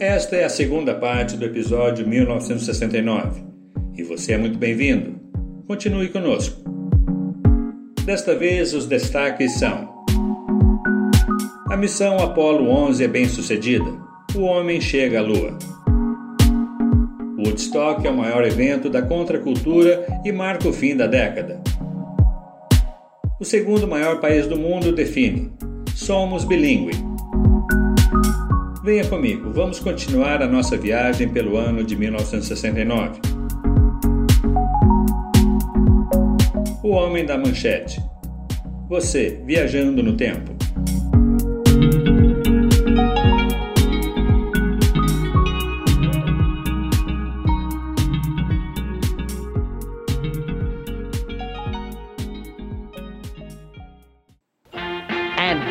Esta é a segunda parte do episódio 1969 e você é muito bem-vindo. Continue conosco. Desta vez, os destaques são: A missão Apollo 11 é bem sucedida. O homem chega à Lua. Woodstock é o maior evento da contracultura e marca o fim da década. O segundo maior país do mundo define: somos bilíngue. Venha comigo, vamos continuar a nossa viagem pelo ano de 1969. O Homem da Manchete. Você viajando no tempo.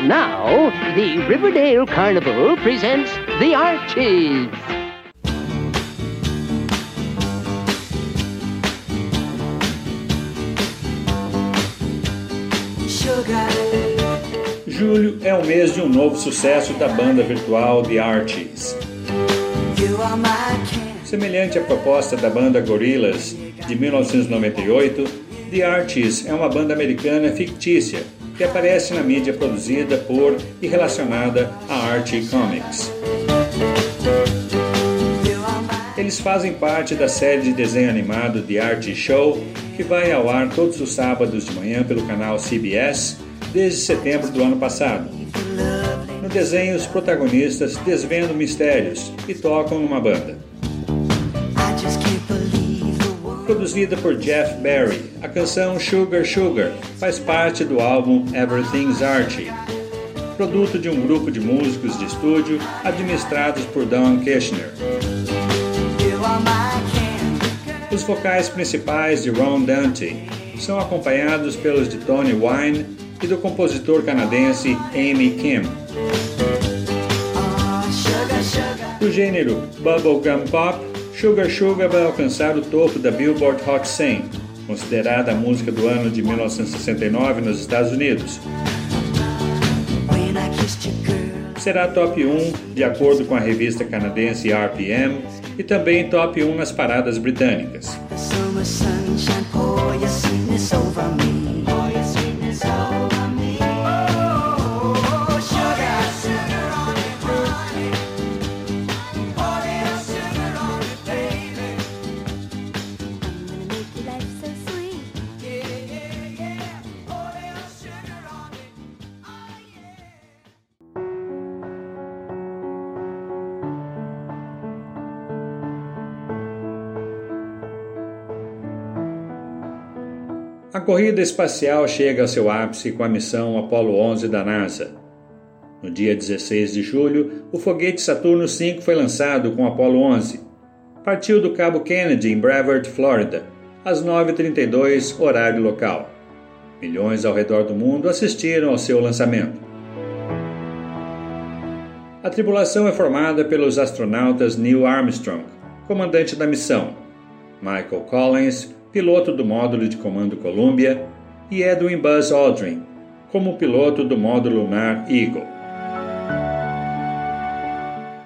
Now, the Riverdale Carnival presents the Archies. Julho é o mês de um novo sucesso da banda virtual The Archies. Semelhante à proposta da banda Gorillaz de 1998, The Archies é uma banda americana fictícia que aparece na mídia produzida por e relacionada a Archie Comics. Eles fazem parte da série de desenho animado The Archie Show, que vai ao ar todos os sábados de manhã pelo canal CBS desde setembro do ano passado. No desenho, os protagonistas desvendam mistérios e tocam numa banda. Produzida por Jeff Barry, a canção Sugar Sugar faz parte do álbum Everything's Archie, produto de um grupo de músicos de estúdio administrados por Don Kirshner. Os vocais principais de Ron Dante são acompanhados pelos de Tony Wine e do compositor canadense Amy Kim. Do gênero Bubblegum Pop, Sugar Sugar vai alcançar o topo da Billboard Hot 100, considerada a música do ano de 1969 nos Estados Unidos. Será top 1 de acordo com a revista canadense RPM e também top 1 nas paradas britânicas. Corrida espacial chega ao seu ápice com a missão Apollo 11 da NASA. No dia 16 de julho, o foguete Saturno V foi lançado com Apollo 11. Partiu do Cabo Kennedy, em Brevard, Flórida, às 9h32, horário local. Milhões ao redor do mundo assistiram ao seu lançamento. A tripulação é formada pelos astronautas Neil Armstrong, comandante da missão, Michael Collins, piloto do módulo de comando Columbia, e Edwin Buzz Aldrin, como piloto do módulo lunar Eagle.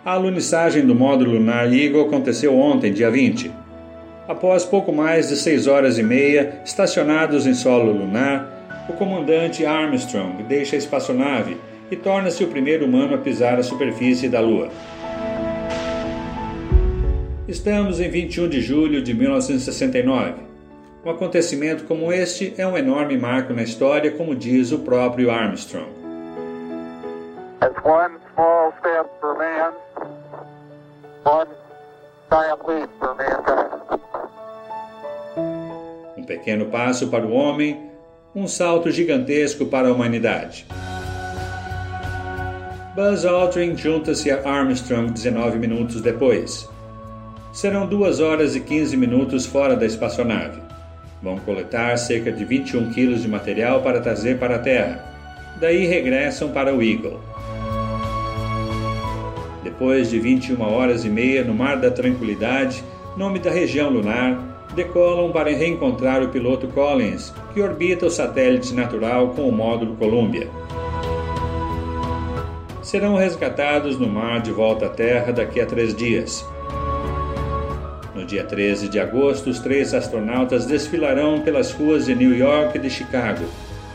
A alunissagem do módulo lunar Eagle aconteceu ontem, dia 20. Após pouco mais de seis horas e meia estacionados em solo lunar, o comandante Armstrong deixa a espaçonave e torna-se o primeiro humano a pisar a superfície da Lua. Estamos em 21 de julho de 1969. Um acontecimento como este é um enorme marco na história, como diz o próprio Armstrong. Um pequeno passo para o homem, um salto gigantesco para a humanidade. Buzz Aldrin junta-se a Armstrong 19 minutos depois. Serão 2 horas e 15 minutos fora da espaçonave. Vão coletar cerca de 21 quilos de material para trazer para a Terra. Daí regressam para o Eagle. Depois de 21 horas e meia no Mar da Tranquilidade, nome da região lunar, decolam para reencontrar o piloto Collins, que orbita o satélite natural com o módulo Columbia. serão resgatados no mar de volta à Terra daqui a três dias. No dia 13 de agosto, os três astronautas desfilarão pelas ruas de New York e de Chicago.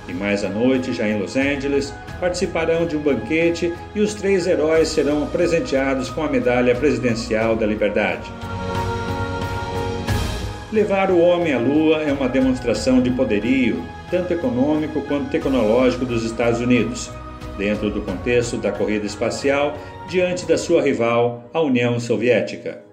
E mais à noite, já em Los Angeles, participarão de um banquete e os três heróis serão presenteados com a Medalha Presidencial da Liberdade. Levar o homem à Lua é uma demonstração de poderio, tanto econômico quanto tecnológico dos Estados Unidos, dentro do contexto da corrida espacial diante da sua rival, a União Soviética.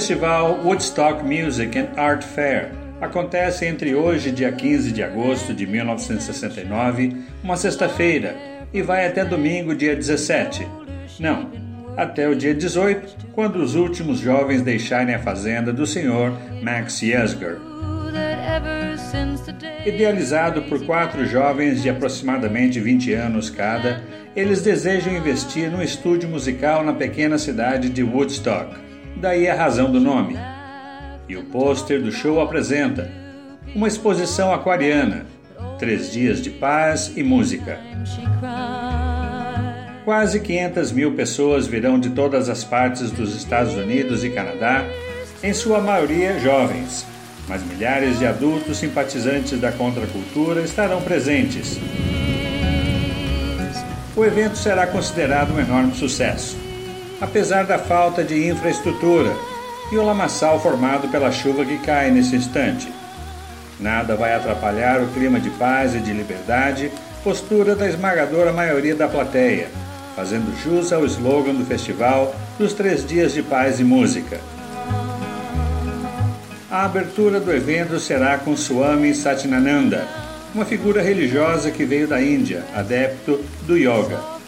Festival Woodstock Music and Art Fair acontece entre hoje, dia 15 de agosto de 1969, uma sexta-feira, e vai até domingo, dia 17. Não, até o dia 18, quando os últimos jovens deixarem a fazenda do Sr. Max Yesger. Idealizado por quatro jovens de aproximadamente 20 anos cada, eles desejam investir num estúdio musical na pequena cidade de Woodstock, daí a razão do nome. E o pôster do show apresenta uma exposição aquariana, três dias de paz e música. Quase 500 mil pessoas virão de todas as partes dos Estados Unidos e Canadá, em sua maioria jovens, mas milhares de adultos simpatizantes da contracultura estarão presentes. O evento será considerado um enorme sucesso, apesar da falta de infraestrutura e o lamaçal formado pela chuva que cai nesse instante. Nada vai atrapalhar o clima de paz e de liberdade, postura da esmagadora maioria da plateia, fazendo jus ao slogan do festival dos três dias de paz e música. A abertura do evento será com Swami Satyananda, uma figura religiosa que veio da Índia, adepto do yoga.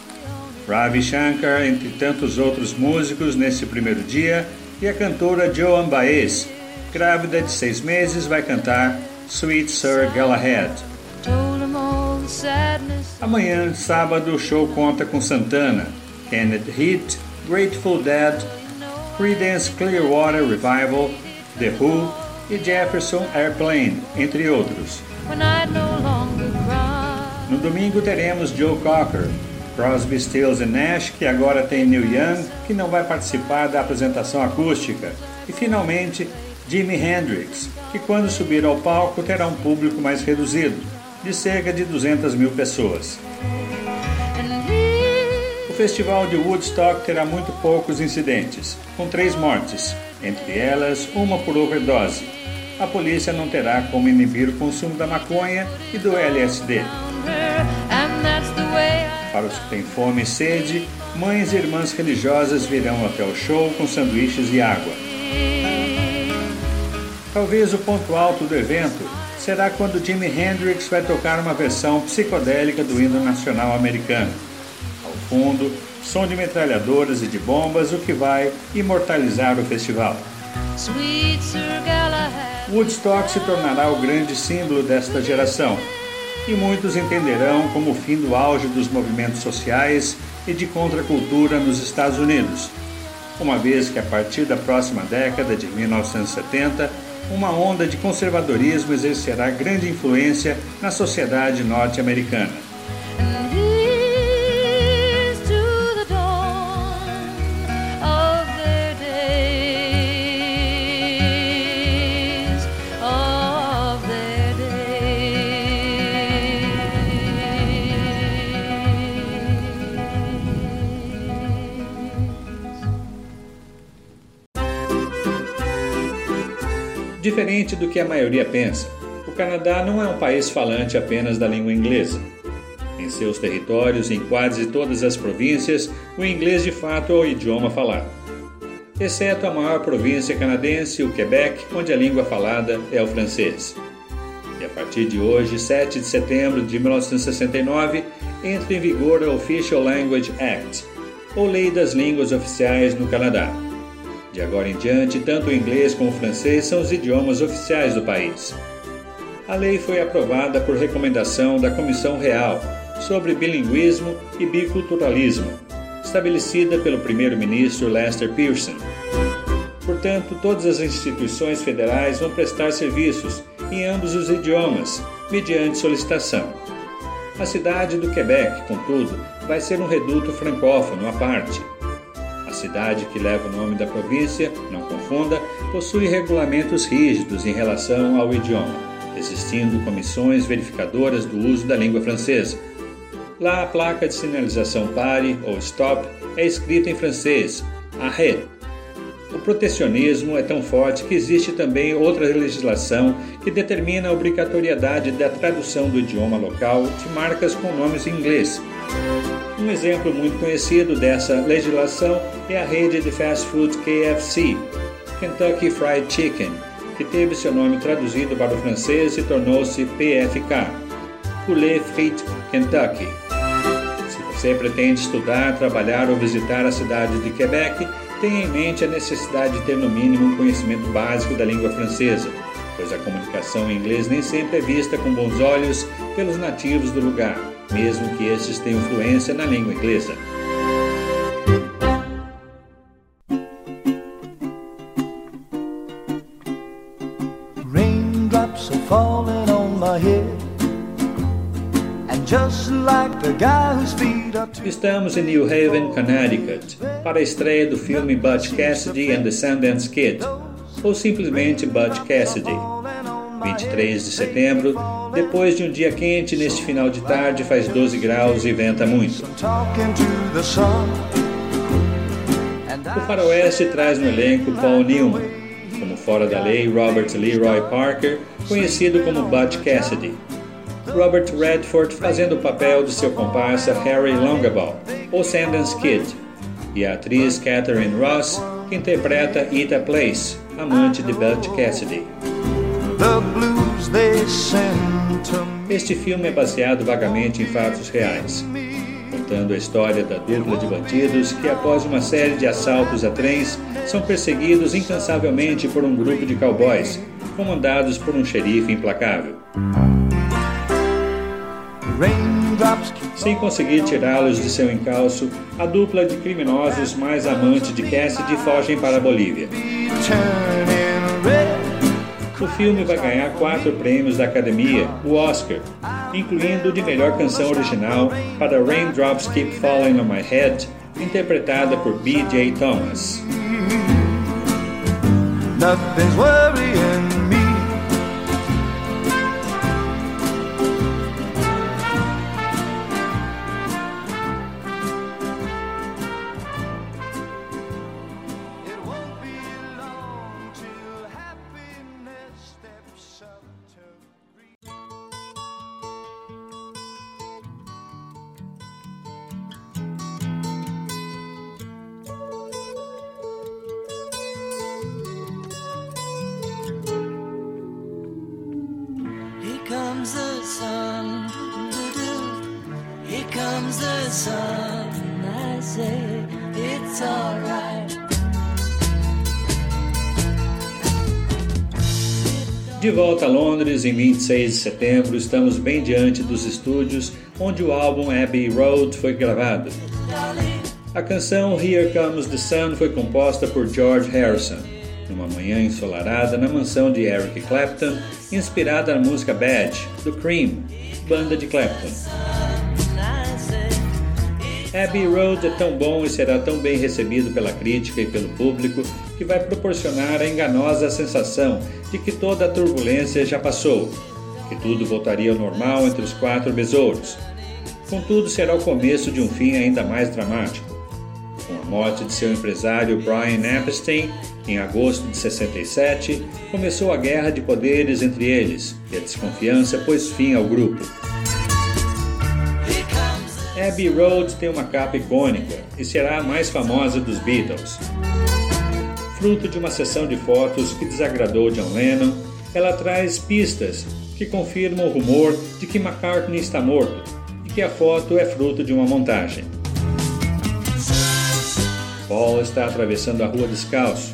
Ravi Shankar, entre tantos outros músicos nesse primeiro dia, e a cantora Joan Baez, grávida de seis meses, vai cantar Sweet Sir Galahad. Amanhã, sábado, o show conta com Santana, Kenneth Heat, Grateful Dead, Creedence Clearwater Revival, The Who e Jefferson Airplane, entre outros. No domingo teremos Joe Cocker, Crosby, Stills e Nash, que agora tem Neil Young, que não vai participar da apresentação acústica, e finalmente Jimi Hendrix, que quando subir ao palco terá um público mais reduzido, de cerca de 200 mil pessoas. O festival de Woodstock terá muito poucos incidentes, com três mortes, entre elas uma por overdose. A polícia não terá como inibir o consumo da maconha e do LSD. Para os que têm fome e sede, mães e irmãs religiosas virão até o show com sanduíches e água. Talvez o ponto alto do evento será quando Jimi Hendrix vai tocar uma versão psicodélica do hino nacional americano fundo, som de metralhadoras e de bombas, o que vai imortalizar o festival. Woodstock se tornará o grande símbolo desta geração, e muitos entenderão como o fim do auge dos movimentos sociais e de contracultura nos Estados Unidos, uma vez que a partir da próxima década de 1970, uma onda de conservadorismo exercerá grande influência na sociedade norte-americana. Diferente do que a maioria pensa, o Canadá não é um país falante apenas da língua inglesa. Em seus territórios, em quase todas as províncias, o inglês de fato é o idioma falado. exceto a maior província canadense, o Quebec, onde a língua falada é o francês. E a partir de hoje, 7 de setembro de 1969, entra em vigor a Official Language Act, ou Lei das Línguas Oficiais no Canadá. De agora em diante, tanto o inglês como o francês são os idiomas oficiais do país. A lei foi aprovada por recomendação da Comissão Real sobre Bilinguismo e Biculturalismo, estabelecida pelo primeiro-ministro Lester Pearson. Portanto, todas as instituições federais vão prestar serviços em ambos os idiomas, mediante solicitação. A cidade do Quebec, contudo, vai ser um reduto francófono à parte. Cidade que leva o nome da província, não confunda, possui regulamentos rígidos em relação ao idioma, existindo comissões verificadoras do uso da língua francesa. Lá a placa de sinalização pare ou stop é escrita em francês, arrêt, o protecionismo é tão forte que existe também outra legislação que determina a obrigatoriedade da tradução do idioma local de marcas com nomes em inglês. Um exemplo muito conhecido dessa legislação é a rede de fast food KFC, Kentucky Fried Chicken, que teve seu nome traduzido para o francês e tornou-se PFK, Poulet Frites Kentucky. Se você pretende estudar, trabalhar ou visitar a cidade de Quebec, tenha em mente a necessidade de ter no mínimo um conhecimento básico da língua francesa, pois a comunicação em inglês nem sempre é vista com bons olhos pelos nativos do lugar, mesmo que estes tenham fluência na língua inglesa. Raindrops are falling on my head Estamos em New Haven, Connecticut, para a estreia do filme Butch Cassidy and the Sundance Kid, ou simplesmente Butch Cassidy. 23 de setembro, depois de um dia quente neste final de tarde, faz 12 graus e venta muito. O faroeste traz no elenco Paul Newman, como fora da lei Robert Leroy Parker, conhecido como Butch Cassidy. Robert Redford fazendo o papel de seu comparsa Harry Longaball, ou Sundance Kid, e a atriz Catherine Ross, que interpreta Ita Place, amante de Butch Cassidy. Este filme é baseado vagamente em fatos reais, contando a história da dupla de bandidos que, após uma série de assaltos a trens, são perseguidos incansavelmente por um grupo de cowboys, comandados por um xerife implacável. Sem conseguir tirá-los de seu encalço, a dupla de criminosos mais amante de Cassidy fogem para a Bolívia. O filme vai ganhar quatro prêmios da Academia, o Oscar, incluindo o de melhor canção original para Raindrops Keep Falling on My Head, interpretada por B.J. Thomas. Nothing's worrying De volta a Londres em 26 de setembro, estamos bem diante dos estúdios onde o álbum Abbey Road foi gravado. A canção Here Comes the Sun foi composta por George Harrison, numa manhã ensolarada na mansão de Eric Clapton, inspirada na música Bad, do Cream, banda de Clapton. Abbey Road é tão bom e será tão bem recebido pela crítica e pelo público que vai proporcionar a enganosa sensação de que toda a turbulência já passou, que tudo voltaria ao normal entre os quatro besouros. Contudo, será o começo de um fim ainda mais dramático. Com a morte de seu empresário Brian Epstein, em agosto de 67, começou a guerra de poderes entre eles e a desconfiança pôs fim ao grupo. Abbey Road tem uma capa icônica e será a mais famosa dos Beatles. fruto de uma sessão de fotos que desagradou John Lennon, ela traz pistas que confirmam o rumor de que McCartney está morto e que a foto é fruto de uma montagem. Paul está atravessando a rua descalço,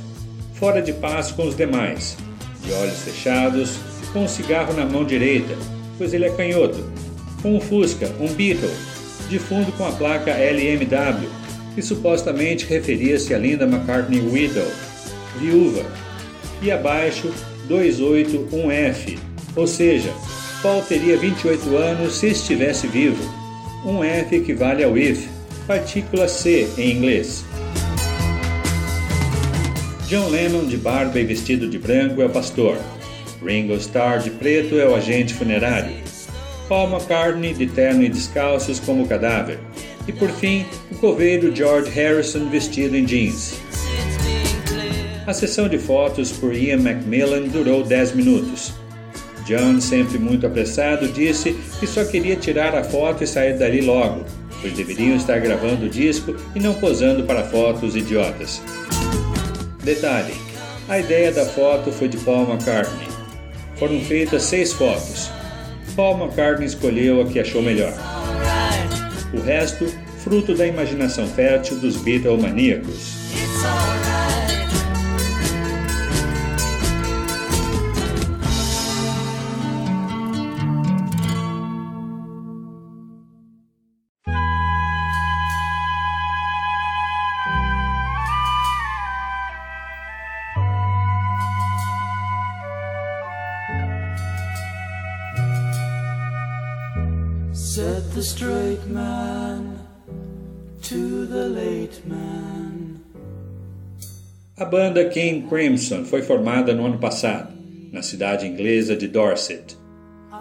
fora de paz com os demais, de olhos fechados, com um cigarro na mão direita, pois ele é canhoto, com um Fusca, um Beetle, de fundo com a placa LMW, que supostamente referia-se à linda McCartney Widow, viúva, e abaixo 281F, ou seja, Paul teria 28 anos se estivesse vivo. Um F equivale ao if, partícula C em inglês. John Lennon, de barba e vestido de branco, é o pastor. Ringo Starr, de preto, é o agente funerário. Paul McCartney, de terno e descalços, como cadáver. E por fim, o coveiro George Harrison, vestido em jeans. A sessão de fotos por Ian Macmillan durou 10 minutos. John, sempre muito apressado, disse que só queria tirar a foto e sair dali logo, pois deveriam estar gravando o disco e não posando para fotos idiotas. Detalhe: a ideia da foto foi de Paul McCartney. Foram feitas seis fotos. Paul McCartney escolheu a que achou melhor. O resto, fruto da imaginação fértil dos Beatlemaníacos. Said the straight man to the late man. A banda King Crimson foi formada no ano passado, na cidade inglesa de Dorset.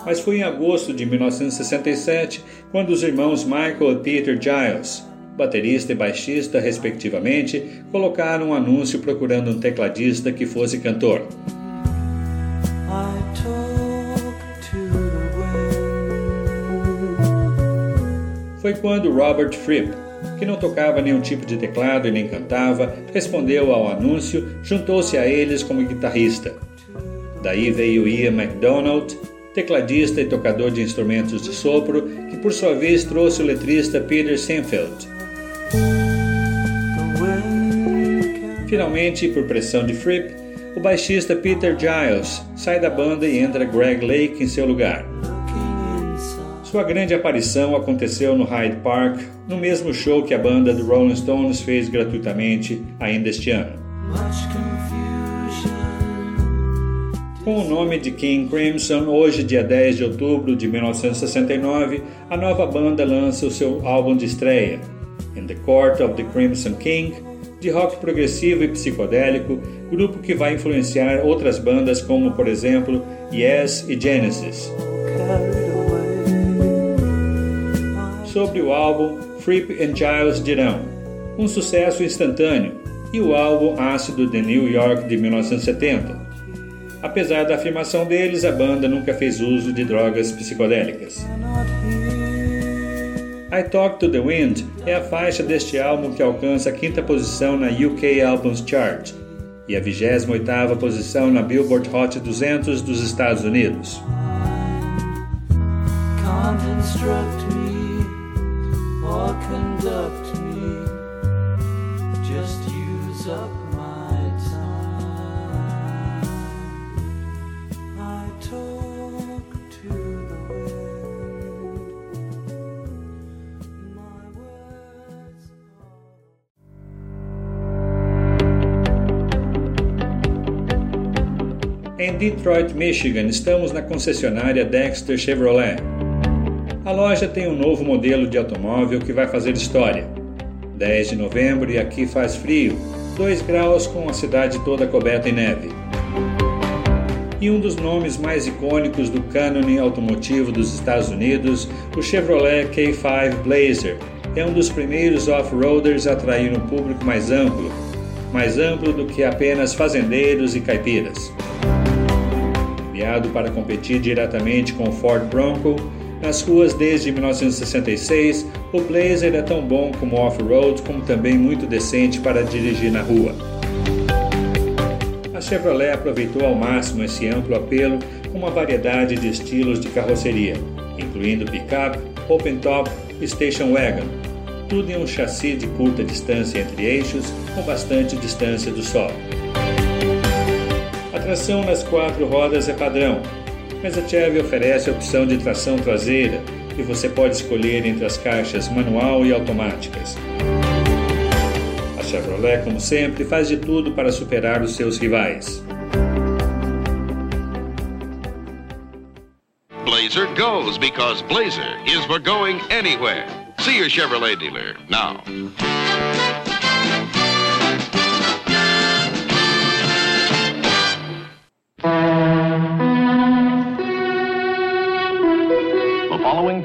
Mas foi em agosto de 1967 quando os irmãos Michael e Peter Giles, baterista e baixista respectivamente, colocaram um anúncio procurando um tecladista que fosse cantor. Foi quando Robert Fripp, que não tocava nenhum tipo de teclado e nem cantava, respondeu ao anúncio, juntou-se a eles como guitarrista. Daí veio Ian MacDonald, tecladista e tocador de instrumentos de sopro, que por sua vez trouxe o letrista Peter can Finalmente, por pressão de Fripp, o baixista Peter Giles sai da banda e entra Greg Lake em seu lugar. Sua grande aparição aconteceu no Hyde Park, no mesmo show que a banda do Rolling Stones fez gratuitamente ainda este ano. Com o nome de King Crimson, hoje, dia 10 de outubro de 1969, a nova banda lança o seu álbum de estreia, In the Court of the Crimson King, de rock progressivo e psicodélico, grupo que vai influenciar outras bandas como, por exemplo, Yes e Genesis. Sobre o álbum, Fripp and Giles dirão: um sucesso instantâneo, e o álbum Ácido de New York de 1970. Apesar da afirmação deles, a banda nunca fez uso de drogas psicodélicas. I Talk to the Wind é a faixa deste álbum que alcança a quinta posição na UK Albums Chart e a 28ª posição na Billboard Hot 200 dos Estados Unidos. Detroit, Michigan, estamos na concessionária Dexter Chevrolet. A loja tem um novo modelo de automóvel que vai fazer história. 10 de novembro e aqui faz frio, 2 graus com a cidade toda coberta em neve. E um dos nomes mais icônicos do cânone automotivo dos Estados Unidos, o Chevrolet K5 Blazer, é um dos primeiros off-roaders a atrair um público mais amplo, mais amplo do que apenas fazendeiros e caipiras. Criado para competir diretamente com o Ford Bronco, nas ruas desde 1966, o Blazer é tão bom como off-road como também muito decente para dirigir na rua. a Chevrolet aproveitou ao máximo esse amplo apelo com uma variedade de estilos de carroceria, incluindo pickup, open top e station wagon, tudo em um chassi de curta distância entre eixos, com bastante distância do solo. Tração nas quatro rodas é padrão, mas a Chevy oferece a opção de tração traseira e você pode escolher entre as caixas manual e automáticas. A Chevrolet, como sempre, faz de tudo para superar os seus rivais. Blazer goes because Blazer is for going anywhere. See your Chevrolet dealer now.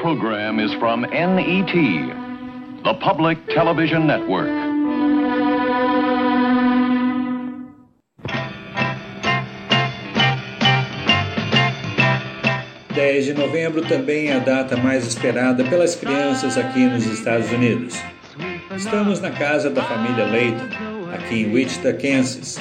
Program is from NET, the Public Television Network. 10 de novembro também é a data mais esperada pelas crianças aqui nos Estados Unidos. Estamos na casa da família Layton, aqui em Wichita, Kansas.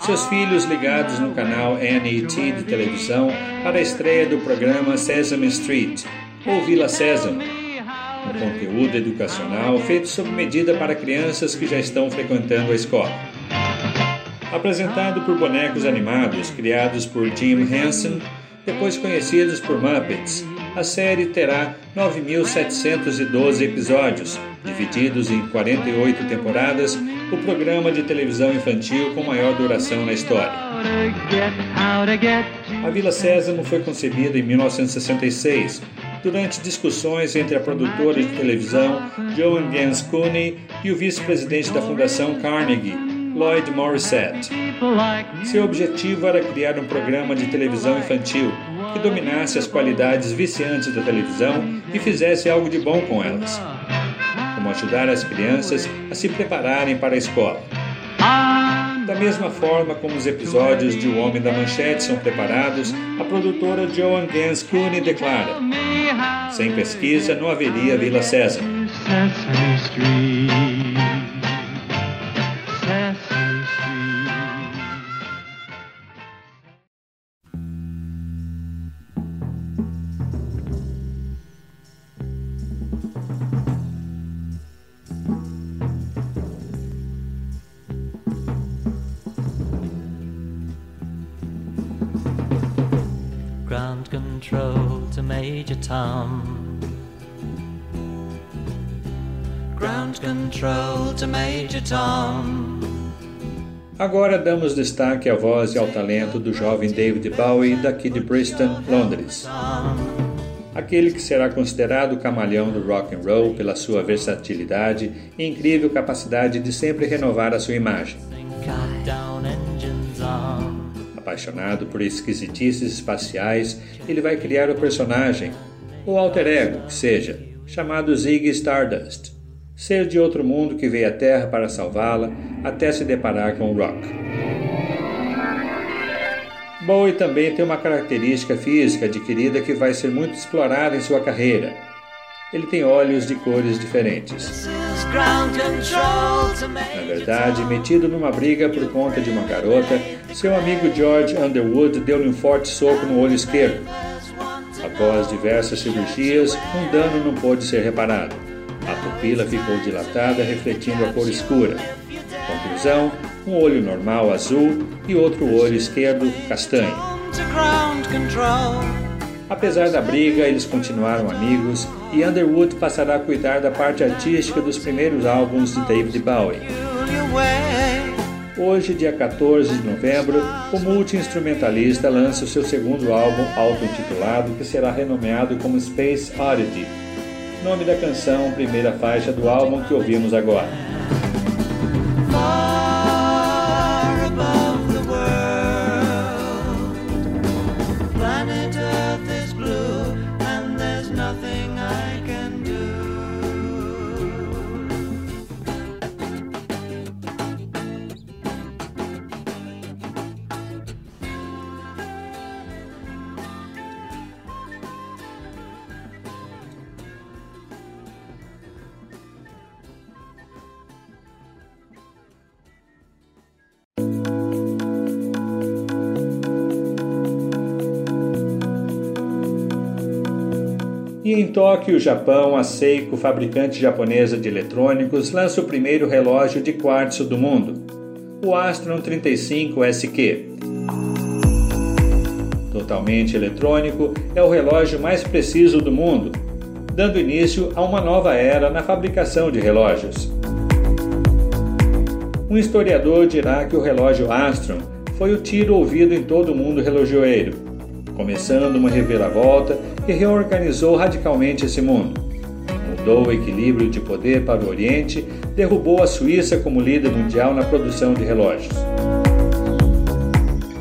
Seus filhos ligados no canal NET de televisão para a estreia do programa Sesame Street, ou Vila Sésamo, um conteúdo educacional feito sob medida para crianças que já estão frequentando a escola. Apresentado por bonecos animados criados por Jim Henson, depois conhecidos por Muppets, a série terá 9.712 episódios, divididos em 48 temporadas, o programa de televisão infantil com maior duração na história. A Vila Sésamo foi concebida em 1966, durante discussões entre a produtora de televisão Joan Gans Cooney e o vice-presidente da Fundação Carnegie, Lloyd Morissette. Seu objetivo era criar um programa de televisão infantil que dominasse as qualidades viciantes da televisão e fizesse algo de bom com elas, como ajudar as crianças a se prepararem para a escola. Da mesma forma como os episódios de O Homem da Manchete são preparados, a produtora Joan Gans Cooney declara: sem pesquisa não haveria Vila César. Tom. Ground control to Major Tom. Agora damos destaque à voz e ao talento do jovem David Bowie daqui de Bristol, Londres. Aquele que será considerado o camaleão do rock and roll pela sua versatilidade e incrível capacidade de sempre renovar a sua imagem. Apaixonado por esquisitices espaciais, ele vai criar o personagem, ou alter ego, que seja, chamado Ziggy Stardust, ser de outro mundo que veio à Terra para salvá-la até se deparar com o rock. Bowie também tem uma característica física adquirida que vai ser muito explorada em sua carreira. Ele tem olhos de cores diferentes. Na verdade, metido numa briga por conta de uma garota, seu amigo George Underwood deu-lhe um forte soco no olho esquerdo. Após diversas cirurgias, um dano não pôde ser reparado. A pupila ficou dilatada, refletindo a cor escura. Conclusão: um olho normal azul e outro olho esquerdo castanho. Apesar da briga, eles continuaram amigos e Underwood passará a cuidar da parte artística dos primeiros álbuns de David Bowie. Hoje, dia 14 de novembro, o multi-instrumentalista lança o seu segundo álbum auto-intitulado, que será renomeado como Space Oddity, nome da canção, primeira faixa do álbum que ouvimos agora. E em Tóquio, Japão, a Seiko, fabricante japonesa de eletrônicos, lança o primeiro relógio de quartzo do mundo, o Astron 35 SQ. Totalmente eletrônico, é o relógio mais preciso do mundo, dando início a uma nova era na fabricação de relógios. Um historiador dirá que o relógio Astron foi o tiro ouvido em todo o mundo relojoeiro, começando uma reviravolta que reorganizou radicalmente esse mundo. Mudou o equilíbrio de poder para o Oriente, derrubou a Suíça como líder mundial na produção de relógios.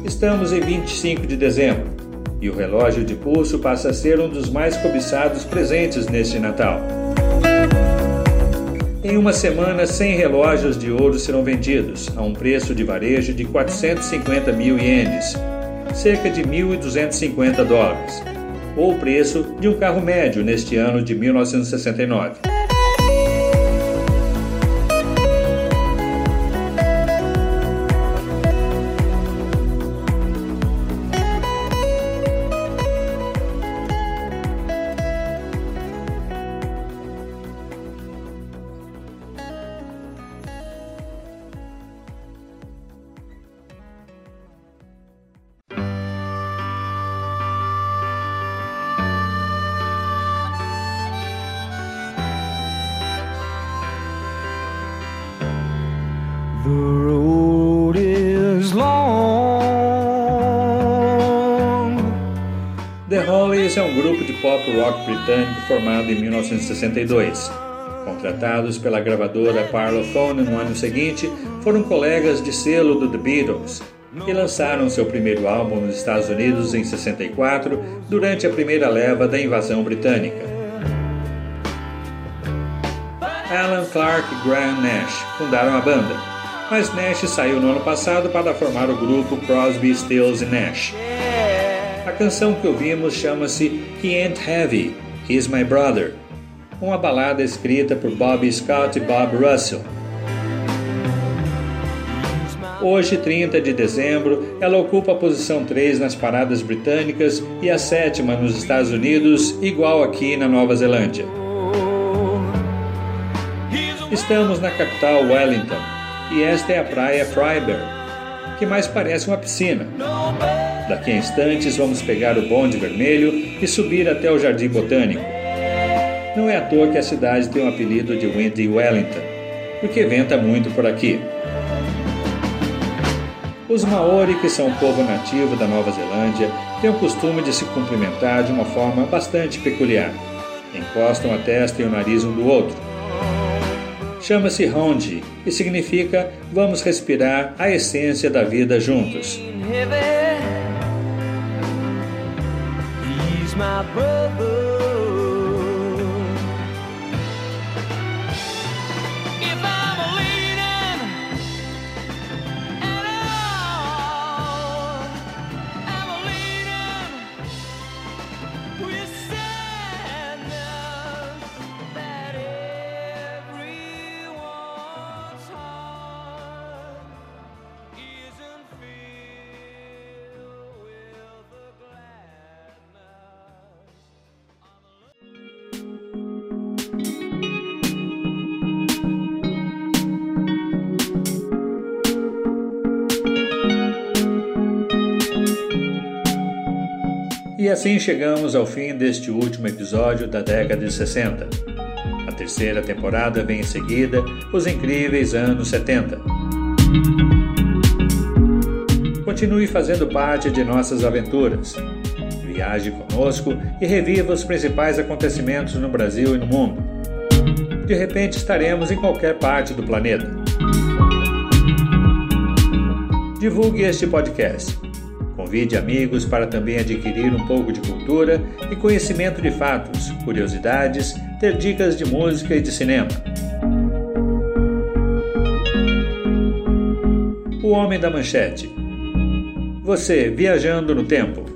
Estamos em 25 de dezembro e o relógio de pulso passa a ser um dos mais cobiçados presentes neste Natal. Em uma semana, 100 relógios de ouro serão vendidos, a um preço de varejo de 450 mil ienes, cerca de 1.250 dólares, ou o preço de um carro médio neste ano de 1969. Rock britânico formado em 1962. Contratados pela gravadora Parlophone no ano seguinte, foram colegas de selo do The Beatles e lançaram seu primeiro álbum nos Estados Unidos em 64, durante a primeira leva da invasão britânica. Alan Clark e Graham Nash fundaram a banda, mas Nash saiu no ano passado para formar o grupo Crosby, Stills Nash. A canção que ouvimos chama-se He Ain't Heavy, He's My Brother, uma balada escrita por Bobby Scott e Bob Russell. Hoje, 30 de dezembro, ela ocupa a posição 3 nas paradas britânicas e a sétima nos Estados Unidos, igual aqui na Nova Zelândia. Estamos na capital Wellington e esta é a praia Freiberg, que mais parece uma piscina. Daqui a instantes vamos pegar o bonde vermelho e subir até o Jardim Botânico. Não é à toa que a cidade tem o apelido de Windy Wellington, porque venta muito por aqui. Os Maori, que são o povo nativo da Nova Zelândia, têm o costume de se cumprimentar de uma forma bastante peculiar. Encostam a testa e o nariz um do outro. Chama-se Hondi e significa vamos respirar a essência da vida juntos. My brother. E assim chegamos ao fim deste último episódio da década de 60. A terceira temporada vem em seguida, os incríveis anos 70. Continue fazendo parte de nossas aventuras. Viaje conosco e reviva os principais acontecimentos no Brasil e no mundo. De repente estaremos em qualquer parte do planeta. Divulgue este podcast. Convide amigos para também adquirir um pouco de cultura e conhecimento de fatos, curiosidades, ter dicas de música e de cinema. O Homem da Manchete. Você viajando no tempo.